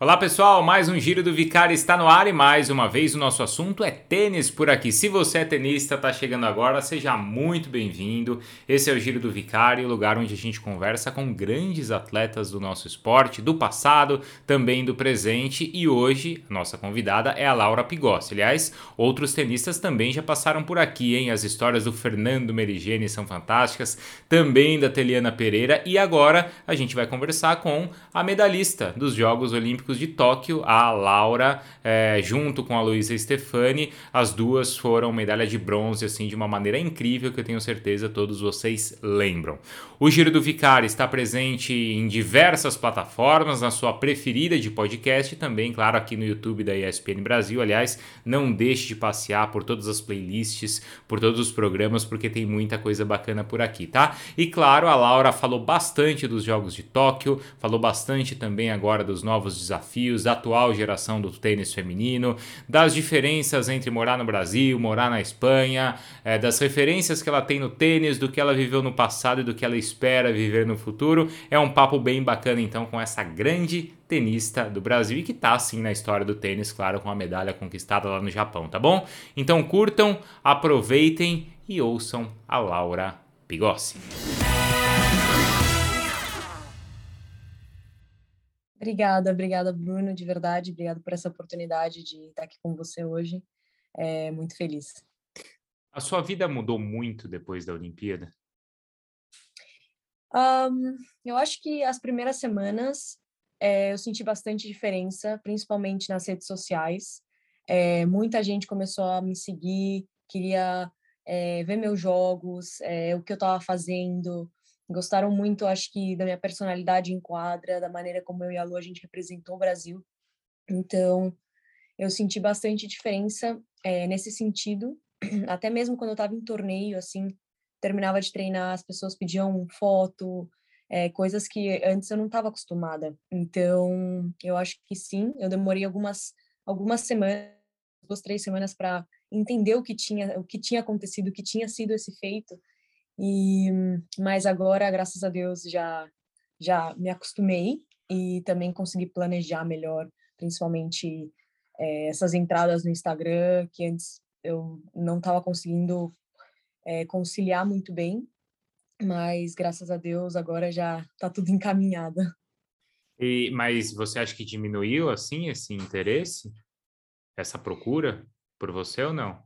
Olá pessoal, mais um Giro do Vicário está no ar e mais uma vez o nosso assunto é tênis por aqui. Se você é tenista, está chegando agora, seja muito bem-vindo. Esse é o Giro do Vicário, lugar onde a gente conversa com grandes atletas do nosso esporte, do passado, também do presente e hoje nossa convidada é a Laura Pigossi. Aliás, outros tenistas também já passaram por aqui, hein? As histórias do Fernando Merigene são fantásticas, também da Teliana Pereira e agora a gente vai conversar com a medalhista dos Jogos Olímpicos Olímpicos de Tóquio, a Laura, é, junto com a Luísa Stefani, as duas foram medalha de bronze, assim, de uma maneira incrível que eu tenho certeza todos vocês lembram. O Giro do Vicari está presente em diversas plataformas, na sua preferida de podcast e também, claro, aqui no YouTube da ESPN Brasil. Aliás, não deixe de passear por todas as playlists, por todos os programas, porque tem muita coisa bacana por aqui, tá? E claro, a Laura falou bastante dos Jogos de Tóquio, falou bastante também agora dos novos desafios desafios da atual geração do tênis feminino, das diferenças entre morar no Brasil, morar na Espanha, é, das referências que ela tem no tênis, do que ela viveu no passado e do que ela espera viver no futuro. É um papo bem bacana então com essa grande tenista do Brasil e que tá assim na história do tênis, claro, com a medalha conquistada lá no Japão, tá bom? Então curtam, aproveitem e ouçam a Laura Pigossi. Obrigada, obrigada, Bruno, de verdade. Obrigada por essa oportunidade de estar aqui com você hoje. É muito feliz. A sua vida mudou muito depois da Olimpíada? Um, eu acho que as primeiras semanas é, eu senti bastante diferença, principalmente nas redes sociais. É, muita gente começou a me seguir, queria é, ver meus jogos, é, o que eu estava fazendo, Gostaram muito, acho que, da minha personalidade em quadra, da maneira como eu e a Lu a gente representou o Brasil. Então, eu senti bastante diferença é, nesse sentido. Até mesmo quando eu estava em torneio, assim, terminava de treinar, as pessoas pediam foto, é, coisas que antes eu não estava acostumada. Então, eu acho que sim, eu demorei algumas algumas semanas, duas, três semanas para entender o que tinha o que tinha acontecido, o que tinha sido esse feito e mas agora, graças a Deus, já já me acostumei e também consegui planejar melhor, principalmente é, essas entradas no Instagram que antes eu não estava conseguindo é, conciliar muito bem, mas graças a Deus agora já está tudo encaminhado. E, mas você acha que diminuiu assim esse interesse, essa procura por você ou não?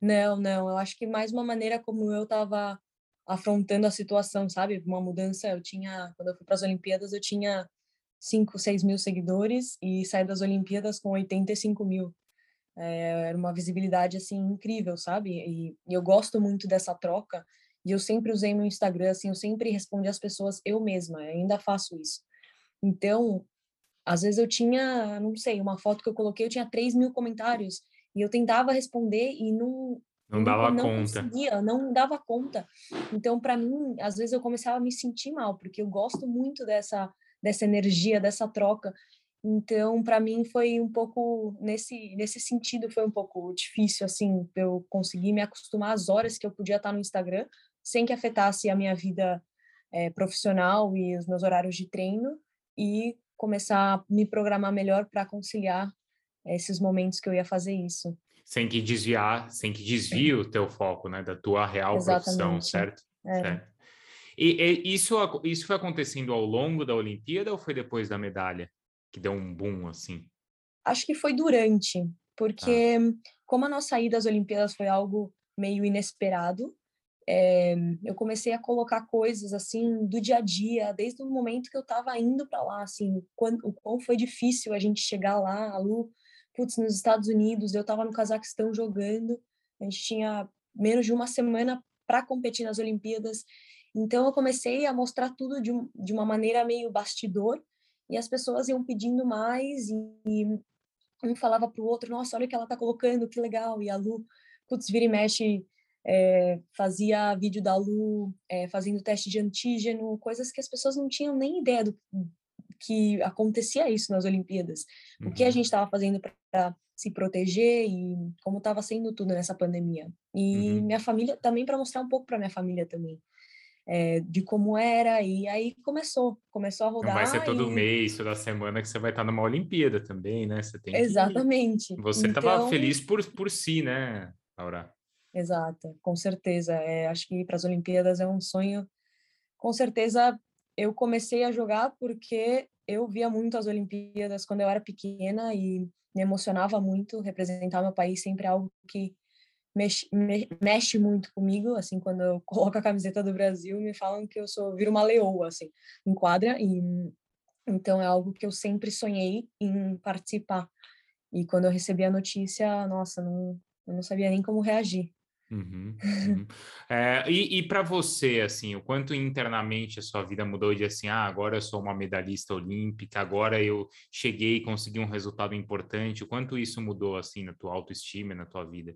Não, não. Eu acho que mais uma maneira como eu estava afrontando a situação, sabe? Uma mudança. Eu tinha, quando eu fui para as Olimpíadas, eu tinha 5, 6 mil seguidores e saí das Olimpíadas com 85 mil. É, era uma visibilidade, assim, incrível, sabe? E, e, eu gosto muito dessa troca e eu sempre usei meu Instagram, assim, eu sempre respondi às pessoas eu mesma, eu ainda faço isso. Então, às vezes eu tinha, não sei, uma foto que eu coloquei, eu tinha 3 mil comentários e eu tentava responder e não, não dava não conta. Conseguia, não dava conta. Então, para mim, às vezes eu começava a me sentir mal, porque eu gosto muito dessa dessa energia, dessa troca. Então, para mim foi um pouco nesse nesse sentido foi um pouco difícil assim, eu conseguir me acostumar às horas que eu podia estar no Instagram, sem que afetasse a minha vida é, profissional e os meus horários de treino e começar a me programar melhor para conciliar esses momentos que eu ia fazer isso sem que desviar, sem que desvie o teu foco, né, da tua real Exatamente. profissão, certo? É. certo? E, e, isso, isso foi acontecendo ao longo da Olimpíada ou foi depois da medalha que deu um boom assim? Acho que foi durante, porque ah. como a nossa ida às Olimpíadas foi algo meio inesperado, é, eu comecei a colocar coisas assim do dia a dia, desde o momento que eu estava indo para lá, assim, quando, o quão foi difícil a gente chegar lá, a Lu putz, nos Estados Unidos, eu estava no Cazaquistão jogando, a gente tinha menos de uma semana para competir nas Olimpíadas, então eu comecei a mostrar tudo de, um, de uma maneira meio bastidor, e as pessoas iam pedindo mais, e, e um falava para o outro, nossa, olha o que ela está colocando, que legal, e a Lu, putz, vira e mexe, é, fazia vídeo da Lu, é, fazendo teste de antígeno, coisas que as pessoas não tinham nem ideia do, que acontecia isso nas Olimpíadas. Uhum. O que a uhum. gente estava fazendo para se proteger e como estava sendo tudo nessa pandemia. E uhum. minha família também para mostrar um pouco para minha família também. é, de como era, e aí começou, começou a rodar. Não vai ser todo e... mês, toda semana que você vai estar numa Olimpíada também, né? Você tem Exatamente. Que... Você estava então... feliz por, por si, né, Laura? Exato, com certeza. É, acho que para as Olimpíadas é um sonho. Com certeza, eu comecei a jogar porque eu via muito as Olimpíadas quando eu era pequena e me emocionava muito. Representar meu país sempre é algo que mexe, me, mexe muito comigo, assim, quando eu coloco a camiseta do Brasil, me falam que eu sou, viro uma leoa, assim, em quadra, e então é algo que eu sempre sonhei em participar. E quando eu recebi a notícia, nossa, não, eu não sabia nem como reagir. Uhum, uhum. É, e, e para você, assim, o quanto internamente a sua vida mudou de assim, ah, agora eu sou uma medalhista olímpica, agora eu cheguei e consegui um resultado importante, o quanto isso mudou, assim, na tua autoestima, na tua vida?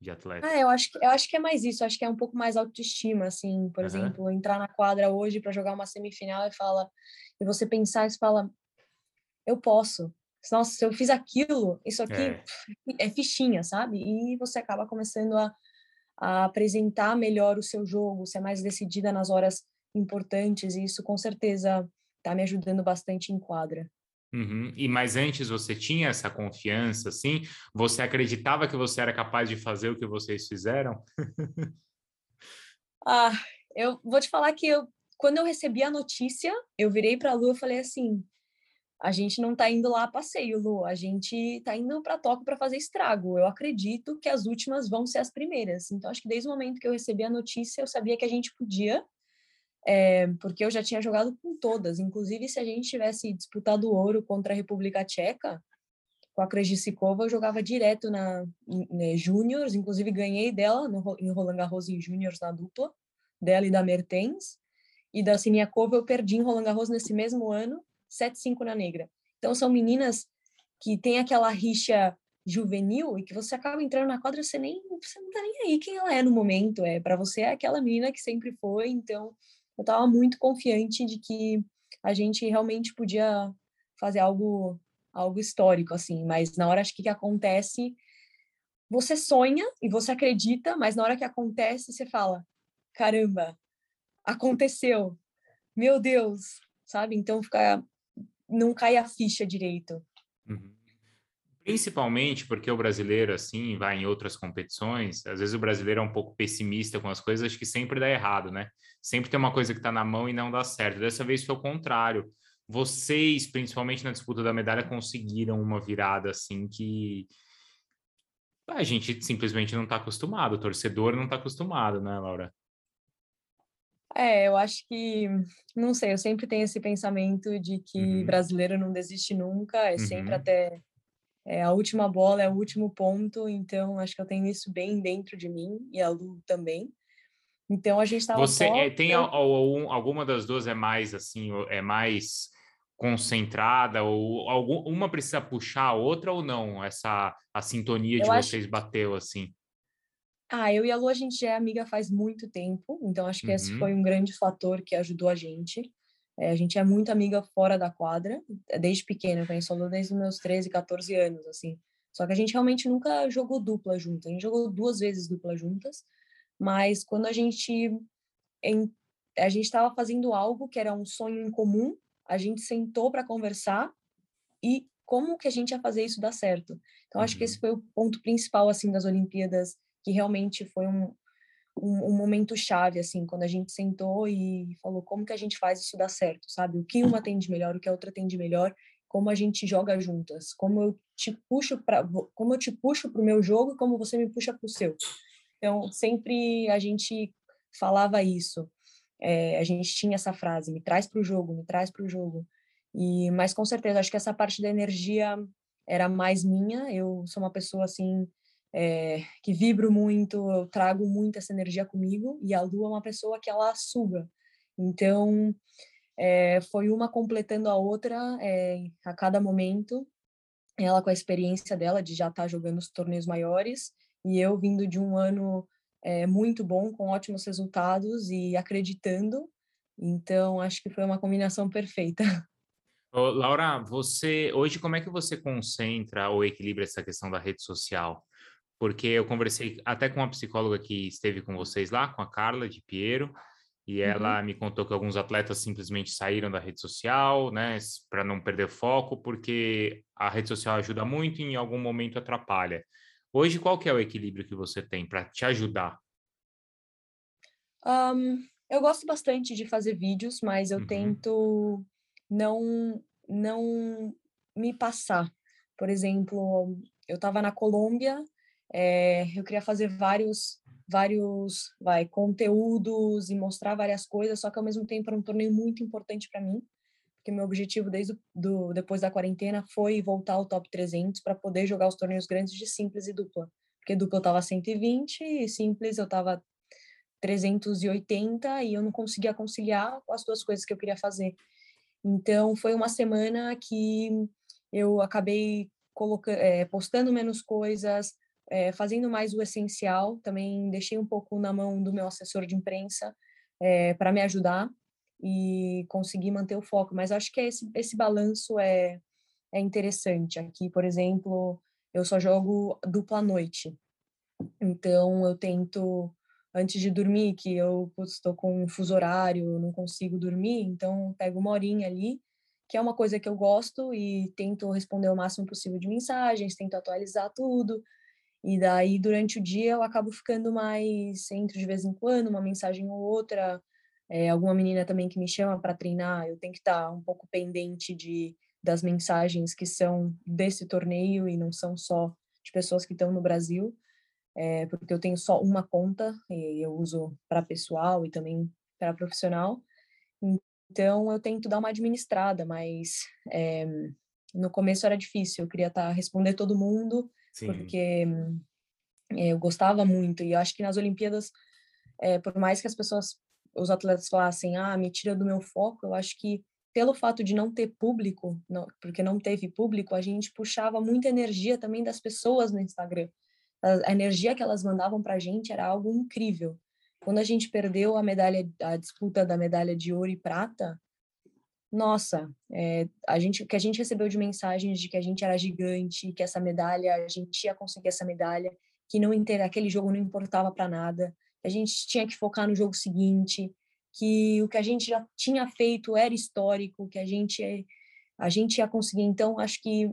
de atleta? Ah, eu acho que eu acho que é mais isso, eu acho que é um pouco mais autoestima, assim, por uhum. exemplo, entrar na quadra hoje para jogar uma semifinal e fala e você pensar e fala eu posso. Nossa, se eu fiz aquilo, isso aqui é, é fichinha, sabe? E você acaba começando a, a apresentar melhor o seu jogo, ser mais decidida nas horas importantes, e isso com certeza está me ajudando bastante em quadra. Uhum. E mas antes você tinha essa confiança, assim? Você acreditava que você era capaz de fazer o que vocês fizeram? ah, eu vou te falar que eu, quando eu recebi a notícia, eu virei para a Lu e falei assim: a gente não está indo lá a passeio, Lu, a gente está indo para Tóquio para fazer estrago. Eu acredito que as últimas vão ser as primeiras. Então, acho que desde o momento que eu recebi a notícia, eu sabia que a gente podia é, porque eu já tinha jogado com todas. Inclusive, se a gente tivesse disputado ouro contra a República Tcheca, com a Krejcikova, eu jogava direto na né, inclusive ganhei dela no, em Roland Garros em Júniors na dupla, dela e da Mertens, e da Siniakova eu perdi em Roland Garros nesse mesmo ano, 7-5 na negra. Então são meninas que têm aquela rixa juvenil e que você acaba entrando na quadra você nem você não tá nem aí quem ela é no momento é para você é aquela menina que sempre foi então eu estava muito confiante de que a gente realmente podia fazer algo algo histórico assim, mas na hora acho que que acontece, você sonha e você acredita, mas na hora que acontece você fala: "Caramba, aconteceu. Meu Deus", sabe? Então fica não cai a ficha direito. Uhum. Principalmente porque o brasileiro, assim, vai em outras competições, às vezes o brasileiro é um pouco pessimista com as coisas, acho que sempre dá errado, né? Sempre tem uma coisa que está na mão e não dá certo. Dessa vez foi o contrário. Vocês, principalmente na disputa da medalha, conseguiram uma virada assim que a gente simplesmente não está acostumado, o torcedor não está acostumado, né, Laura? É, eu acho que, não sei, eu sempre tenho esse pensamento de que uhum. brasileiro não desiste nunca, é uhum. sempre até é, a última bola é o último ponto, então acho que eu tenho isso bem dentro de mim e a Lu também. Então a gente estava Você só... é, tem algum, alguma das duas é mais assim, é mais concentrada ou algum, uma precisa puxar a outra ou não? Essa a sintonia de eu vocês acho... bateu assim? Ah, eu e a Lu a gente já é amiga faz muito tempo, então acho que uhum. esse foi um grande fator que ajudou a gente. É, a gente é muito amiga fora da quadra, é, desde pequena, eu conheço a Lu desde os meus 13, 14 anos, assim. Só que a gente realmente nunca jogou dupla junto, a gente jogou duas vezes dupla juntas, mas quando a gente em, a gente estava fazendo algo que era um sonho em comum, a gente sentou para conversar e como que a gente ia fazer isso dar certo. Então acho que esse uhum. foi o ponto principal assim das Olimpíadas, que realmente foi um, um, um, momento chave, assim, quando a gente sentou e falou como que a gente faz isso dar certo, sabe? O que uma tem de melhor, o que a outra tem de melhor, como a gente joga juntas, como eu te puxo para, como eu te puxo para o meu jogo, como você me puxa para o seu. Então sempre a gente falava isso, é, a gente tinha essa frase, me traz para o jogo, me traz para o jogo. E, mas com certeza, acho que essa parte da energia era mais minha. Eu sou uma pessoa assim é, que vibro muito, eu trago muito essa energia comigo, e a Lu é uma pessoa que ela suga. Então, é, foi uma completando a outra é, a cada momento, ela com a experiência dela de já estar tá jogando os torneios maiores, e eu vindo de um ano muito bom, com ótimos resultados e acreditando. Então, acho que foi uma combinação perfeita. Ô, Laura, você hoje como é que você concentra ou equilibra essa questão da rede social? Porque eu conversei até com uma psicóloga que esteve com vocês lá, com a Carla de Piero, E uhum. ela me contou que alguns atletas simplesmente saíram da rede social, né, para não perder foco, porque a rede social ajuda muito e em algum momento atrapalha. Hoje, qual que é o equilíbrio que você tem para te ajudar? Um, eu gosto bastante de fazer vídeos, mas eu uhum. tento não não me passar. Por exemplo, eu estava na Colômbia, é, eu queria fazer vários vários vai conteúdos e mostrar várias coisas, só que ao mesmo tempo era um torneio muito importante para mim, porque meu objetivo desde do, depois da quarentena foi voltar ao top 300 para poder jogar os torneios grandes de simples e dupla, porque dupla eu estava 120 e simples eu estava 380 e eu não conseguia conciliar as duas coisas que eu queria fazer. Então foi uma semana que eu acabei colocando, é, postando menos coisas, é, fazendo mais o essencial. Também deixei um pouco na mão do meu assessor de imprensa é, para me ajudar e conseguir manter o foco. Mas acho que esse, esse balanço é, é interessante. Aqui, por exemplo, eu só jogo dupla noite. Então, eu tento, antes de dormir, que eu estou com um fuso horário, não consigo dormir, então pego uma horinha ali, que é uma coisa que eu gosto e tento responder o máximo possível de mensagens, tento atualizar tudo, e daí, durante o dia, eu acabo ficando mais, entro de vez em quando, uma mensagem ou outra, é, alguma menina também que me chama para treinar, eu tenho que estar tá um pouco pendente de, das mensagens que são desse torneio e não são só de pessoas que estão no Brasil, é, porque eu tenho só uma conta e eu uso para pessoal e também para profissional. Então, eu tento dar uma administrada, mas é, no começo era difícil, eu queria tá, responder todo mundo, Sim. porque é, eu gostava muito e eu acho que nas Olimpíadas, é, por mais que as pessoas, os atletas falassem, ah, me tira do meu foco, eu acho que pelo fato de não ter público, não, porque não teve público, a gente puxava muita energia também das pessoas no Instagram. A, a energia que elas mandavam para a gente era algo incrível. Quando a gente perdeu a medalha, a disputa da medalha de ouro e prata, nossa, é, a gente, o que a gente recebeu de mensagens de que a gente era gigante, que essa medalha, a gente ia conseguir essa medalha, que não aquele jogo não importava para nada, a gente tinha que focar no jogo seguinte, que o que a gente já tinha feito era histórico, que a gente a gente ia conseguir. Então, acho que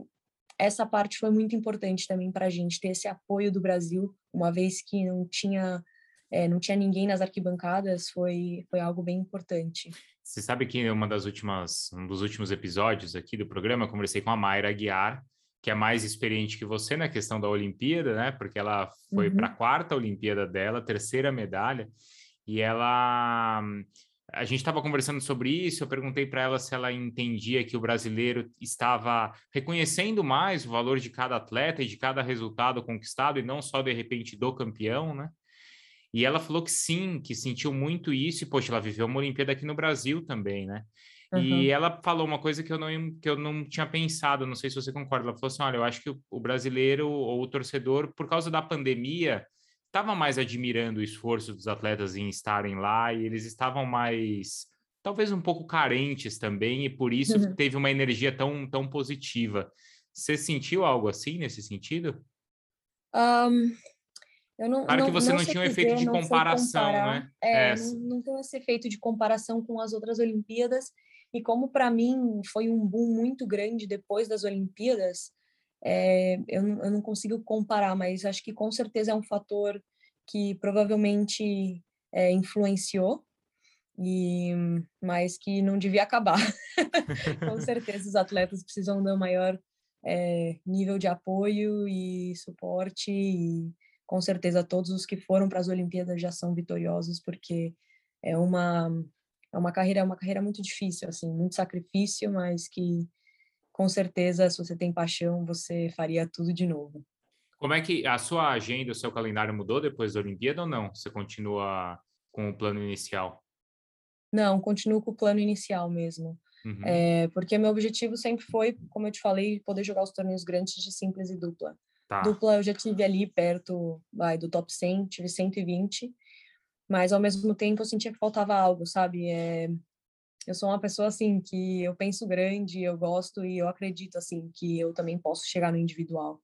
essa parte foi muito importante também para a gente ter esse apoio do Brasil, uma vez que não tinha é, não tinha ninguém nas arquibancadas, foi foi algo bem importante. Você sabe que uma das últimas, um dos últimos episódios aqui do programa, eu conversei com a Mayra Aguiar, que é mais experiente que você na questão da Olimpíada, né? Porque ela foi uhum. para a quarta Olimpíada dela, terceira medalha, e ela a gente estava conversando sobre isso, eu perguntei para ela se ela entendia que o brasileiro estava reconhecendo mais o valor de cada atleta e de cada resultado conquistado e não só de repente do campeão, né? E ela falou que sim, que sentiu muito isso, e, poxa, ela viveu uma Olimpíada aqui no Brasil também, né? Uhum. E ela falou uma coisa que eu, não, que eu não tinha pensado, não sei se você concorda. Ela falou assim: olha, eu acho que o, o brasileiro ou o torcedor, por causa da pandemia, estava mais admirando o esforço dos atletas em estarem lá e eles estavam mais, talvez um pouco carentes também, e por isso uhum. teve uma energia tão, tão positiva. Você sentiu algo assim nesse sentido? Um, eu não, claro não, que você não, não tinha um efeito de comparação, né? É, é. Não, não tem esse efeito de comparação com as outras Olimpíadas. E como para mim foi um boom muito grande depois das Olimpíadas, é, eu, não, eu não consigo comparar, mas acho que com certeza é um fator que provavelmente é, influenciou, e mas que não devia acabar. com certeza os atletas precisam dar maior é, nível de apoio e suporte e com certeza todos os que foram para as Olimpíadas já são vitoriosos porque é uma é uma carreira é uma carreira muito difícil assim muito sacrifício mas que com certeza se você tem paixão você faria tudo de novo. Como é que a sua agenda o seu calendário mudou depois da Olimpíada ou não? Você continua com o plano inicial? Não continuo com o plano inicial mesmo. Uhum. é, porque meu objetivo sempre foi como eu te falei poder jogar os torneios grandes de simples e dupla Tá. Dupla eu já tive ali perto vai, do top 100, tive 120, mas ao mesmo tempo eu sentia que faltava algo, sabe? É, eu sou uma pessoa assim que eu penso grande, eu gosto e eu acredito assim que eu também posso chegar no individual.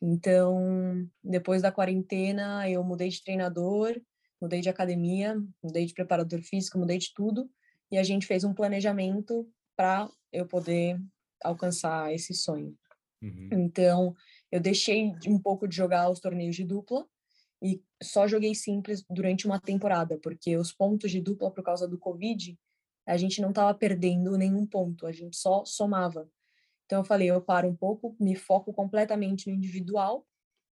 Então, depois da quarentena, eu mudei de treinador mudei de academia, mudei de preparador físico, mudei de tudo, e a gente fez um planejamento para eu poder alcançar esse sonho. Uhum. Então, eu deixei um pouco de jogar os torneios de dupla e só joguei simples durante uma temporada, porque os pontos de dupla por causa do Covid, a gente não estava perdendo nenhum ponto, a gente só somava. Então eu falei, eu paro um pouco, me foco completamente no individual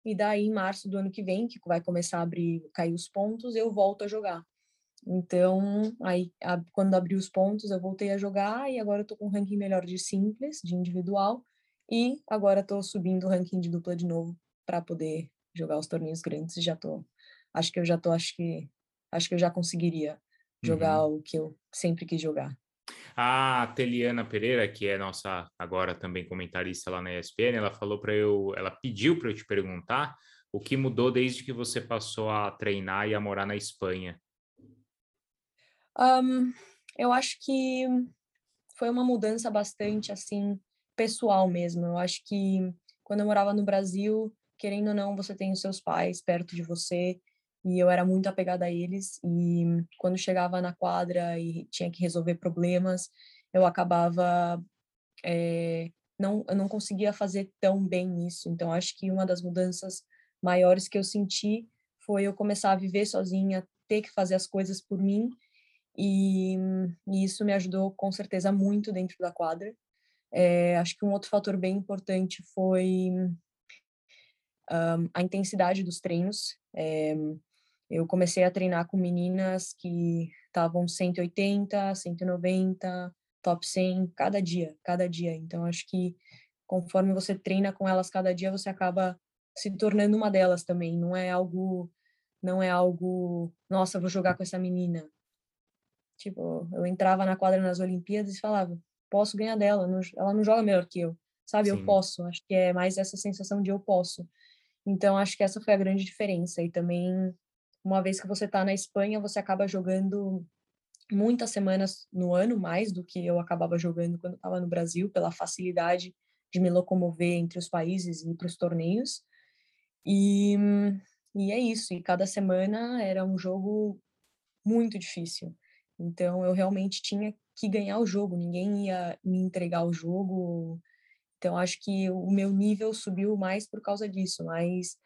e daí em março do ano que vem, que vai começar a abrir, cair os pontos, eu volto a jogar. Então, aí a, quando abri os pontos, eu voltei a jogar e agora eu tô com um ranking melhor de simples, de individual, e agora estou subindo o ranking de dupla de novo para poder jogar os torneios grandes e já tô acho que eu já tô acho que acho que eu já conseguiria jogar uhum. o que eu sempre quis jogar. A Teliana Pereira, que é nossa agora também comentarista lá na ESPN, ela falou para eu, ela pediu para eu te perguntar o que mudou desde que você passou a treinar e a morar na Espanha. Um, eu acho que foi uma mudança bastante assim pessoal mesmo. Eu acho que quando eu morava no Brasil, querendo ou não, você tem os seus pais perto de você e eu era muito apegada a eles e quando chegava na quadra e tinha que resolver problemas, eu acabava é, não eu não conseguia fazer tão bem isso. Então acho que uma das mudanças maiores que eu senti foi eu começar a viver sozinha, ter que fazer as coisas por mim e, e isso me ajudou com certeza muito dentro da quadra. É, acho que um outro fator bem importante foi um, a intensidade dos treinos. É, eu comecei a treinar com meninas que estavam 180, 190, top 100 cada dia, cada dia. Então acho que conforme você treina com elas cada dia, você acaba se tornando uma delas também. Não é algo, não é algo, nossa, vou jogar com essa menina. Tipo, eu entrava na quadra nas Olimpíadas e falava, posso ganhar dela, não, ela não joga melhor que eu, sabe? Sim. Eu posso, acho que é mais essa sensação de eu posso. Então, acho que essa foi a grande diferença. E também, uma vez que você está na Espanha, você acaba jogando muitas semanas no ano, mais do que eu acabava jogando quando estava no Brasil, pela facilidade de me locomover entre os países e para os torneios. E, e é isso, e cada semana era um jogo muito difícil. Então eu realmente tinha que ganhar o jogo, ninguém ia me entregar o jogo. Então acho que o meu nível subiu mais por causa disso, mais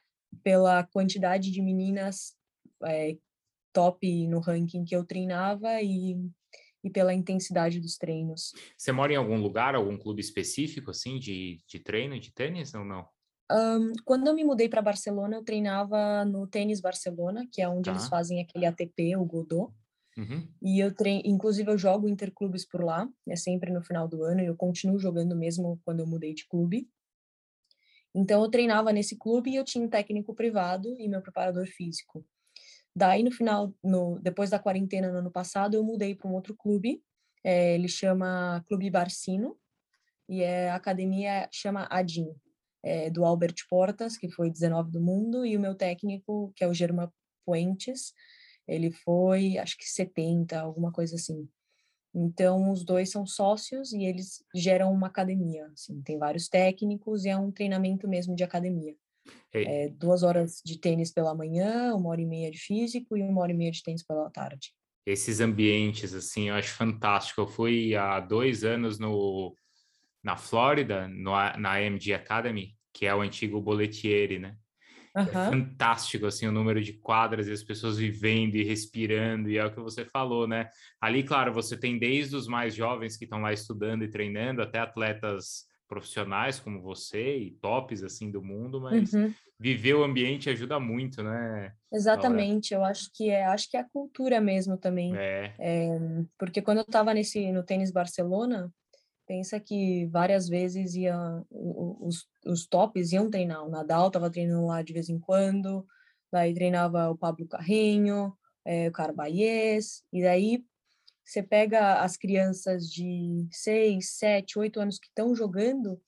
pela quantidade de meninas é, top no ranking que eu treinava e, e pela intensidade dos treinos. Você mora em algum lugar, algum clube específico assim de, de treino de tênis ou não? Um, quando eu me mudei para Barcelona, eu treinava no Tênis Barcelona, que é onde tá. eles fazem aquele ATP, o Godot. Uhum. E eu treino, inclusive eu jogo interclubes por lá, é sempre no final do ano, e eu continuo jogando mesmo quando eu mudei de clube. Então eu treinava nesse clube e eu tinha um técnico privado e meu preparador físico. Daí no final, no, depois da quarentena no ano passado, eu mudei para um outro clube, é, ele chama Clube Barcino, e é, a academia chama Adin, é, do Albert Portas, que foi 19 do mundo, e o meu técnico, que é o Germa Puentes, ele foi, acho que 70, alguma coisa assim. Então, os dois são sócios e eles geram uma academia. Assim, tem vários técnicos e é um treinamento mesmo de academia. É, duas horas de tênis pela manhã, uma hora e meia de físico e uma hora e meia de tênis pela tarde. Esses ambientes, assim, eu acho fantástico. Eu fui há dois anos no, na Flórida, no, na AMG Academy, que é o antigo Boletieri, né? Uhum. É fantástico, assim, o número de quadras e as pessoas vivendo e respirando, e é o que você falou, né? Ali, claro, você tem desde os mais jovens que estão lá estudando e treinando, até atletas profissionais como você e tops, assim, do mundo, mas uhum. viver o ambiente ajuda muito, né? Exatamente, eu acho que é, acho que é a cultura mesmo também. É. é porque quando eu estava nesse, no Tênis Barcelona, Pensa que várias vezes ia, os, os tops iam treinar. O Nadal estava treinando lá de vez em quando, daí treinava o Pablo Carrinho, é, o Carbalhes, e daí você pega as crianças de 6, 7, 8 anos que estão jogando,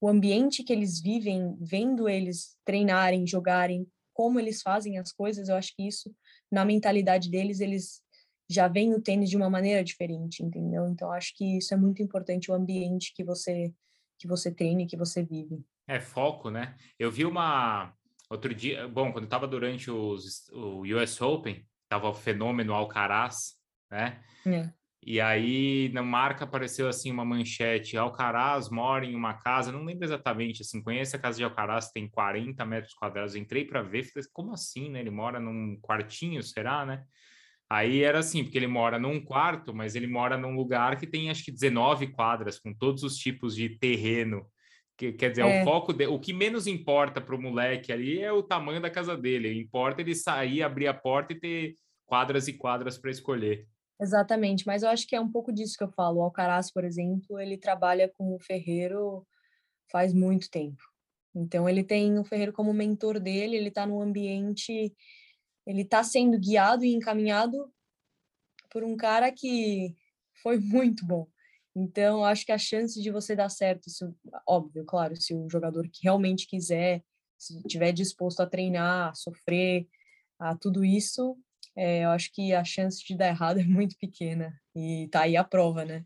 o ambiente que eles vivem, vendo eles treinarem, jogarem, como eles fazem as coisas, eu acho que isso, na mentalidade deles, eles já vem o tênis de uma maneira diferente, entendeu? Então acho que isso é muito importante o ambiente que você que você treine, que você vive. É foco, né? Eu vi uma outro dia, bom, quando estava durante os, o US Open, tava o fenômeno Alcaraz, né? É. E aí na marca apareceu assim uma manchete: Alcaraz mora em uma casa, não lembro exatamente, assim, conhece a casa de Alcaraz, tem 40 metros quadrados. Entrei para ver, falei, como assim, né? Ele mora num quartinho, será, né? Aí era assim, porque ele mora num quarto, mas ele mora num lugar que tem acho que 19 quadras, com todos os tipos de terreno. Que, quer dizer, é. o foco de, o que menos importa para o moleque ali é o tamanho da casa dele. Importa ele sair, abrir a porta e ter quadras e quadras para escolher. Exatamente, mas eu acho que é um pouco disso que eu falo. O Alcaraz, por exemplo, ele trabalha com o Ferreiro faz muito tempo. Então ele tem o Ferreiro como mentor dele, ele está no ambiente, ele está sendo guiado e encaminhado por um cara que foi muito bom. Então acho que a chance de você dar certo, se, óbvio, claro, se o jogador que realmente quiser, se estiver disposto a treinar, a sofrer, a tudo isso, é, eu acho que a chance de dar errado é muito pequena. E tá aí a prova, né?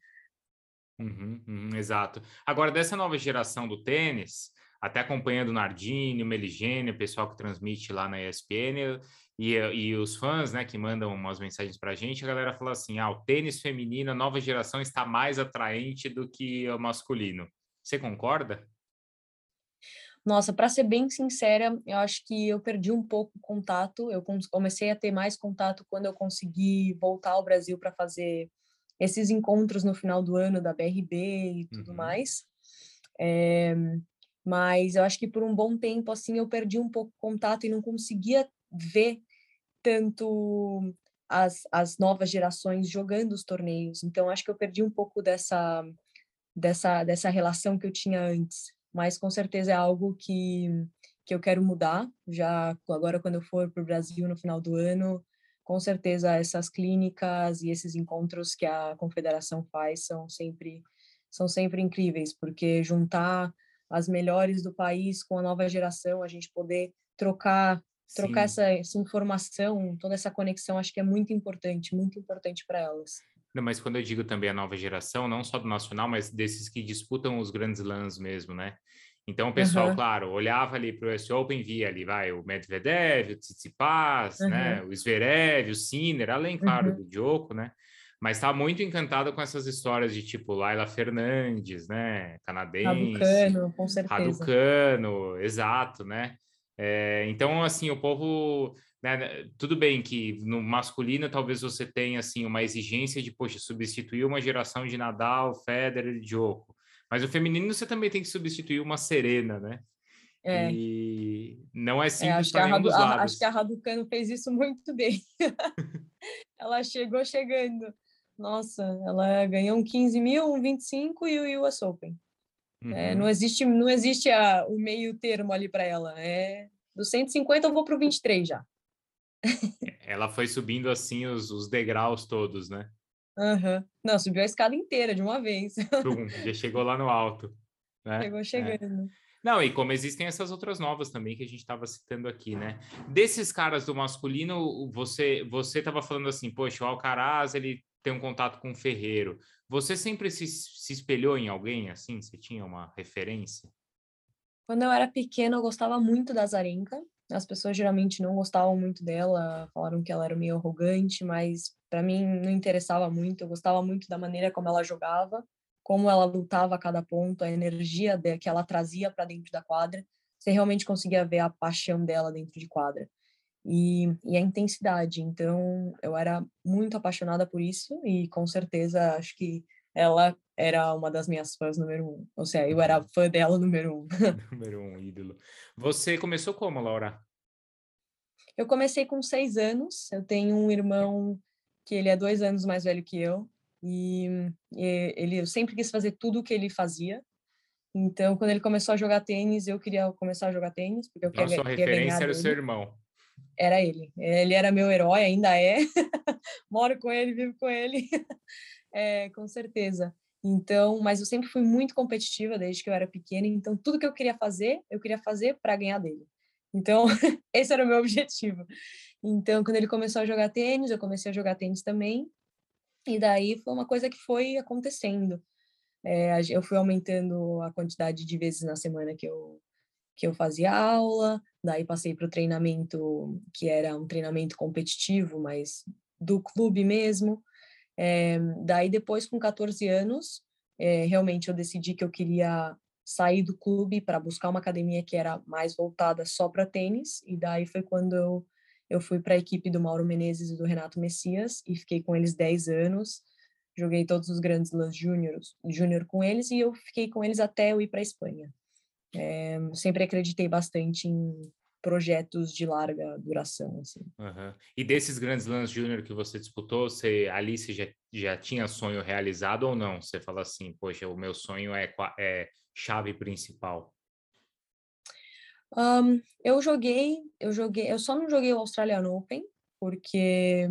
Uhum, uhum, exato. Agora, dessa nova geração do tênis, até acompanhando o Nardini, o Meligene, o pessoal que transmite lá na ESPN e, e os fãs, né, que mandam umas mensagens para a gente, a galera fala assim, ah, o tênis feminino, a nova geração está mais atraente do que o masculino. Você concorda? Nossa, para ser bem sincera, eu acho que eu perdi um pouco o contato. Eu comecei a ter mais contato quando eu consegui voltar ao Brasil para fazer esses encontros no final do ano da BRB e tudo uhum. mais. É, mas eu acho que por um bom tempo assim eu perdi um pouco contato e não conseguia ver tanto as, as novas gerações jogando os torneios. Então acho que eu perdi um pouco dessa dessa dessa relação que eu tinha antes mas com certeza é algo que, que eu quero mudar. Já agora, quando eu for para o Brasil no final do ano, com certeza essas clínicas e esses encontros que a confederação faz são sempre são sempre incríveis, porque juntar as melhores do país com a nova geração, a gente poder trocar trocar essa, essa informação, toda essa conexão, acho que é muito importante, muito importante para elas. Não, mas quando eu digo também a nova geração, não só do nacional, mas desses que disputam os grandes lãs mesmo, né? Então o pessoal, uhum. claro, olhava ali para o US Open, via ali, vai, o Medvedev, o Tsitsipas, uhum. né? O Zverev, o Sinner, além, claro, uhum. do Djoko, né? Mas está muito encantado com essas histórias de tipo Laila Fernandes, né? Canadense. Raducano, com certeza. Raducano, exato, né? É, então, assim, o povo né, né, tudo bem que no masculino talvez você tenha assim uma exigência de poxa, substituir uma geração de Nadal, Federer e Djoko, mas o feminino você também tem que substituir uma Serena, né? É. E não é, é simples é, dos lados. Acho que a Raducano fez isso muito bem. ela chegou chegando. Nossa, ela ganhou um 15 mil, um 25 e o US Open. É, uhum. É, não existe, não existe a, o meio termo ali para ela. É, do 150 eu vou para o 23 já. Ela foi subindo assim os, os degraus todos, né? Uhum. Não, subiu a escada inteira de uma vez. Pum, já chegou lá no alto. Né? Chegou é. chegando. É. Não, e como existem essas outras novas também que a gente estava citando aqui, né? Desses caras do masculino, você você estava falando assim, poxa, o Alcaraz ele tem um contato com o Ferreiro. Você sempre se, se espelhou em alguém assim? Você tinha uma referência? Quando eu era pequena, eu gostava muito da Zarenka. As pessoas geralmente não gostavam muito dela, falaram que ela era meio arrogante, mas para mim não interessava muito. Eu gostava muito da maneira como ela jogava, como ela lutava a cada ponto, a energia que ela trazia para dentro da quadra. Você realmente conseguia ver a paixão dela dentro de quadra. E, e, a intensidade. Então, eu era muito apaixonada por isso e com certeza acho que ela era uma das minhas fãs número um. Ou seja, eu era fã dela número um. número um, ídolo. Você começou como, Laura? Eu comecei com seis anos. Eu tenho um irmão que ele é dois anos mais velho que eu. E, e ele eu sempre quis fazer tudo o que ele fazia. Então, quando ele começou a jogar tênis, eu queria começar a jogar tênis, porque eu queria, sua referência era o seu irmão. Era ele. Ele era meu herói, ainda é. Moro com ele, vivo com ele. é, com certeza. Então, mas eu sempre fui muito competitiva desde que eu era pequena, então tudo que eu queria fazer, eu queria fazer para ganhar dele. Então, esse era o meu objetivo. Então, quando ele começou a jogar tênis, eu comecei a jogar tênis também. E daí foi uma coisa que foi acontecendo. É, eu fui aumentando a quantidade de vezes na semana que eu, que eu fazia aula, Daí passei para o treinamento, que era um treinamento competitivo, mas do clube mesmo. É, daí depois, com 14 anos, é, realmente eu decidi que eu queria sair do clube para buscar uma academia que era mais voltada só para tênis. E daí foi quando eu, eu fui para a equipe do Mauro Menezes e do Renato Messias e fiquei com eles 10 anos. Joguei todos os grandes lãs júnior com eles e eu fiquei com eles até eu ir para a Espanha. É, sempre acreditei bastante em projetos de larga duração. Assim. Uhum. E desses grandes lãs júnior que você disputou, você, ali você já, já tinha sonho realizado ou não? Você fala assim, poxa, o meu sonho é, é chave principal. Um, eu joguei, eu joguei, eu só não joguei o Australian Open porque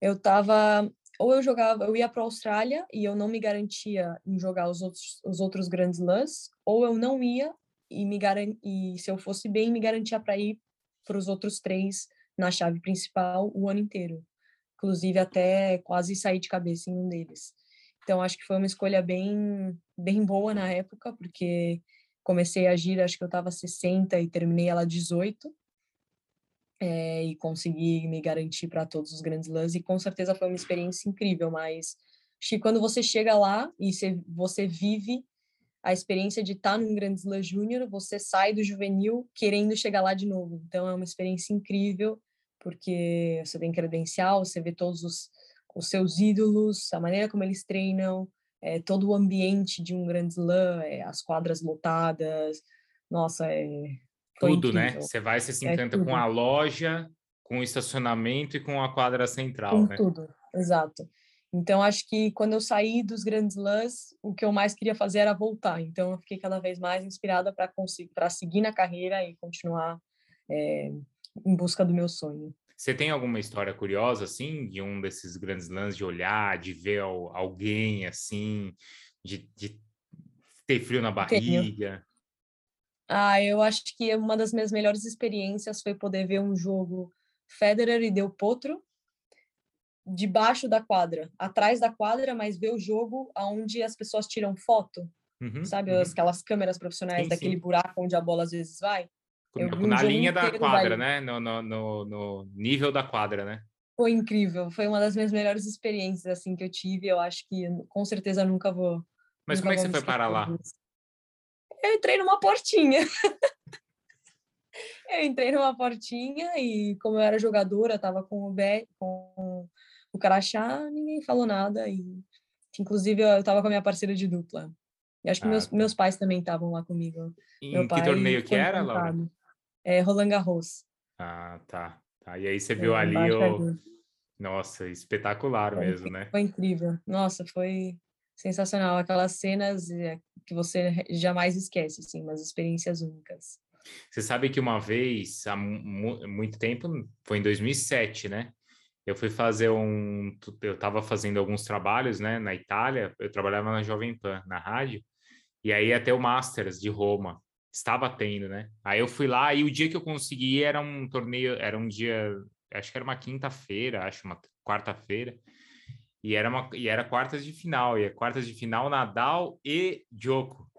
eu tava ou eu jogava, eu ia para a Austrália e eu não me garantia em jogar os outros, os outros grandes lãs, ou eu não ia e me garan e se eu fosse bem me garantia para ir para os outros três na chave principal o ano inteiro, inclusive até quase sair de cabeça em um deles. Então acho que foi uma escolha bem bem boa na época, porque comecei a gira, acho que eu estava 60 e terminei ela 18 é, e consegui me garantir para todos os grandes lãs e com certeza foi uma experiência incrível, mas acho que quando você chega lá e você, você vive a experiência de estar tá num Grande Slam Júnior, você sai do juvenil querendo chegar lá de novo. Então é uma experiência incrível, porque você tem credencial, você vê todos os, os seus ídolos, a maneira como eles treinam, é, todo o ambiente de um Grande Slam, é, as quadras lotadas. Nossa, é, tudo, né? Você vai, você se encanta é com a loja, com o estacionamento e com a quadra central, com né? Tudo, exato. Então, acho que quando eu saí dos grandes lãs, o que eu mais queria fazer era voltar. Então, eu fiquei cada vez mais inspirada para seguir na carreira e continuar é, em busca do meu sonho. Você tem alguma história curiosa, assim, de um desses grandes lãs, de olhar, de ver alguém, assim, de, de ter frio na barriga? Tenho. Ah, eu acho que uma das minhas melhores experiências foi poder ver um jogo Federer e Del Potro debaixo da quadra, atrás da quadra, mas ver o jogo aonde as pessoas tiram foto, uhum, sabe, uhum. aquelas câmeras profissionais sim, daquele sim. buraco onde a bola às vezes vai. Um na linha da quadra, né? No, no, no, no, nível da quadra, né? Foi incrível, foi uma das minhas melhores experiências assim que eu tive. Eu acho que com certeza nunca vou. Mas nunca como é que você foi parar lá? Isso eu entrei numa portinha. eu entrei numa portinha e como eu era jogadora, estava com o Bé, com o Crachá, ninguém falou nada e inclusive eu estava com a minha parceira de dupla. E acho que ah, meus, tá. meus pais também estavam lá comigo. Em Meu que torneio que era, Laura? É Roland Garros. Ah, tá. tá. E aí você é, viu ali o... Nossa, espetacular foi, mesmo, né? Foi incrível. Nossa, foi sensacional. Aquelas cenas eh, que você jamais esquece, assim, umas experiências únicas. Você sabe que uma vez, há muito tempo, foi em 2007, né? Eu fui fazer um. Eu estava fazendo alguns trabalhos, né, na Itália. Eu trabalhava na Jovem Pan, na rádio, e aí até o Masters de Roma. Estava tendo, né? Aí eu fui lá e o dia que eu consegui era um torneio, era um dia, acho que era uma quinta-feira, acho, uma quarta-feira. E era, uma, e era quartas de final, e é quartas de final Nadal e Djoko.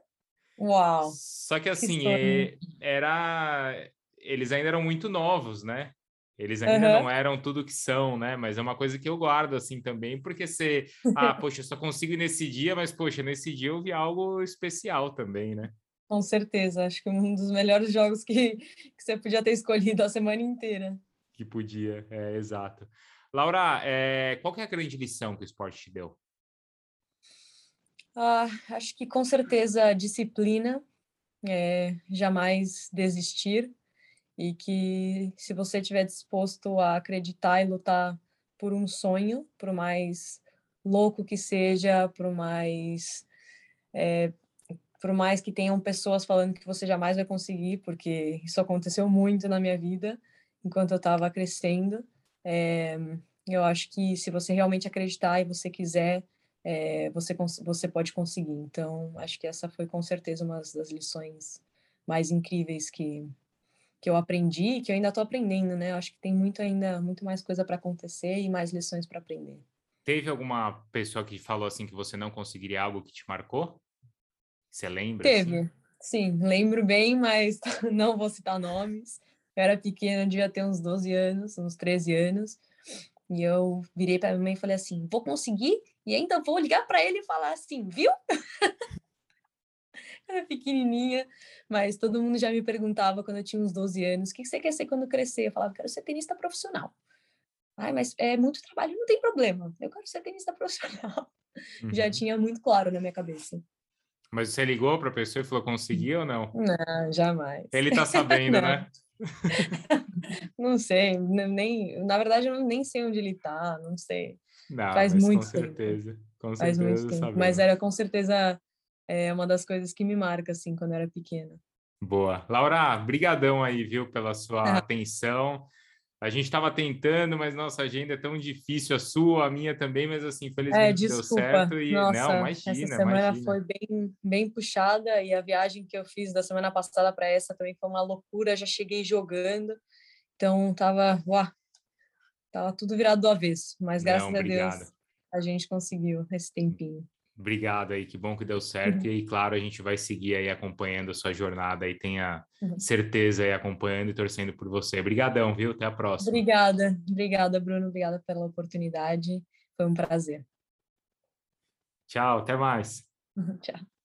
Uau! Só que assim, que é, era eles ainda eram muito novos, né? Eles ainda uhum. não eram tudo que são, né? Mas é uma coisa que eu guardo assim também, porque você, ah, poxa, eu só consigo nesse dia, mas poxa, nesse dia eu vi algo especial também, né? Com certeza, acho que um dos melhores jogos que, que você podia ter escolhido a semana inteira. Que podia, é exato. Laura, é, qual é a grande lição que o esporte te deu? Ah, acho que com certeza disciplina, é, jamais desistir e que se você estiver disposto a acreditar e lutar por um sonho, por mais louco que seja, por mais é, por mais que tenham pessoas falando que você jamais vai conseguir, porque isso aconteceu muito na minha vida enquanto eu estava crescendo. É, eu acho que se você realmente acreditar e você quiser, é, você, você pode conseguir. Então, acho que essa foi com certeza uma das lições mais incríveis que, que eu aprendi e que eu ainda estou aprendendo, né? Eu acho que tem muito ainda, muito mais coisa para acontecer e mais lições para aprender. Teve alguma pessoa que falou assim que você não conseguiria algo que te marcou? Você lembra? Teve, assim? Sim, lembro bem, mas não vou citar nomes. Eu era pequena, devia ter uns 12 anos, uns 13 anos. E eu virei para minha mãe e falei assim: vou conseguir e ainda vou ligar para ele e falar assim, viu? era pequenininha, mas todo mundo já me perguntava quando eu tinha uns 12 anos: o que você quer ser quando crescer? Eu falava: quero ser tenista profissional. Ai, mas é muito trabalho, não tem problema. Eu quero ser tenista profissional. Uhum. Já tinha muito claro na minha cabeça. Mas você ligou para a pessoa e falou conseguiu ou não? Não, jamais. Ele tá sabendo, né? não sei, nem, na verdade eu nem sei onde ele tá, não sei. Não, Faz muito com tempo. certeza, com Faz certeza. Muito tempo. Mas era com certeza é uma das coisas que me marca assim quando eu era pequena. Boa. Laura, brigadão aí, viu, pela sua atenção. A gente estava tentando, mas nossa agenda é tão difícil, a sua, a minha também, mas assim, felizmente é, deu certo. E, nossa, não, imagina, essa semana imagina. foi bem, bem puxada e a viagem que eu fiz da semana passada para essa também foi uma loucura, já cheguei jogando, então tava, uau, tava tudo virado do avesso, mas graças não, a Deus a gente conseguiu esse tempinho. Obrigado aí, que bom que deu certo. Uhum. E claro, a gente vai seguir aí acompanhando a sua jornada e tenha uhum. certeza aí acompanhando e torcendo por você. Obrigadão, viu? Até a próxima. Obrigada, obrigada, Bruno. Obrigada pela oportunidade. Foi um prazer. Tchau, até mais. Tchau.